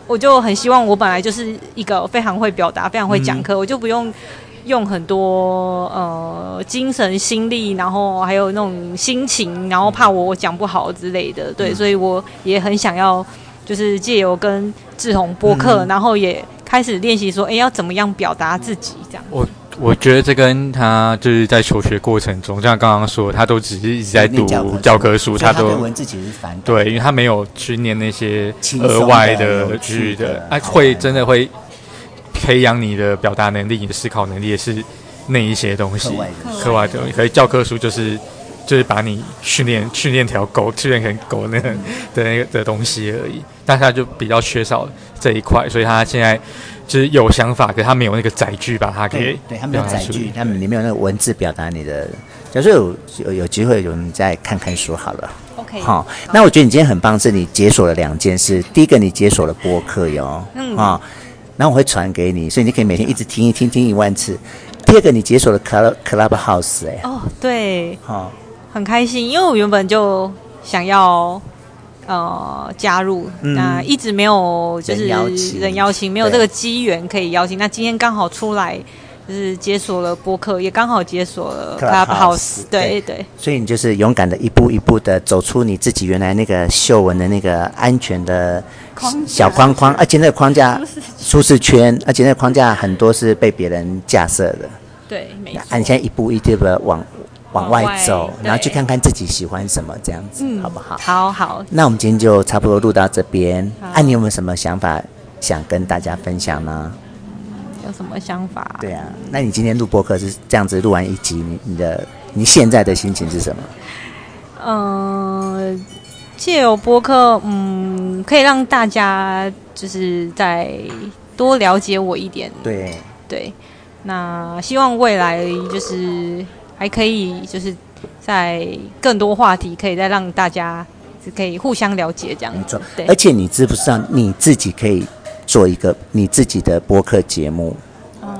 我就很希望，我本来就是一个非常会表达、非常会讲课，嗯、我就不用用很多呃精神心力，然后还有那种心情，然后怕我讲不好之类的。对，嗯、所以我也很想要，就是借由跟志宏播客，嗯、然后也开始练习说，哎，要怎么样表达自己这样。我。我觉得这跟他就是在求学过程中，像刚刚说，他都只是一直在读教科书，他都文字其实是反对，因为他没有去念那些额外的剧的，哎，会真的会培养你的表达能力、你的思考能力，也是那一些东西，课外的。东西。可是教科书就是就是把你训练训练条狗，训练成狗那个的那个的东西而已，但他就比较缺少这一块，所以他现在。就是有想法，可是他没有那个载具把它给对，对他没有载具，他们你没有那个文字表达你的。假如有有有机会，我们再看看书好了。OK，好。那我觉得你今天很棒，是你解锁了两件事。第一个，你解锁了播客哟，嗯啊，然后我会传给你，所以你可以每天一直听一听，听一万次。第二个，你解锁了 Club Clubhouse，哎，哦，对，好，很开心，因为我原本就想要。呃，加入那一直没有就是人邀请，没有这个机缘可以邀请。那今天刚好出来，就是解锁了播客，也刚好解锁了 Clubhouse。对对。所以你就是勇敢的一步一步的走出你自己原来那个秀文的那个安全的小框框，而且那个框架 舒适圈，而且那个框架很多是被别人架设的。对，没错。你现在一步一步的往。往外走，外然后去看看自己喜欢什么，这样子，嗯、好不好？好好。那我们今天就差不多录到这边。哎、啊，你有没有什么想法想跟大家分享呢？有什么想法？对啊，那你今天录播客是这样子录完一集，你你的你现在的心情是什么？嗯、呃，借由播客，嗯，可以让大家。就是再多了解我一点。对对，那希望未来就是还可以，就是在更多话题可以再让大家是可以互相了解这样。没错，对。而且你知不知道你自己可以做一个你自己的播客节目？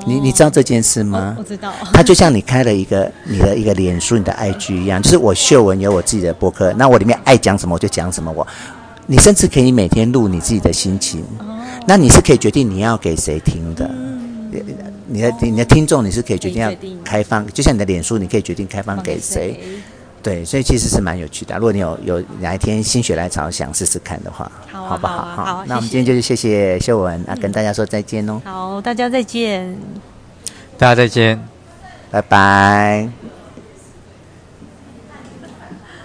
你你知道这件事吗？我知道。它就像你开了一个你的一个脸书、你的 IG 一样，就是我秀文有我自己的播客，那我里面爱讲什么我就讲什么。我，你甚至可以每天录你自己的心情，那你是可以决定你要给谁听的。你的你的听众你是可以决定要开放，就像你的脸书，你可以决定开放给谁。对，所以其实是蛮有趣的。如果你有有哪一天心血来潮想试试看的话，好，好不好？好，好，那我们今天就是谢谢秀文啊，跟大家说再见哦。好，大家再见。大家再见，拜拜。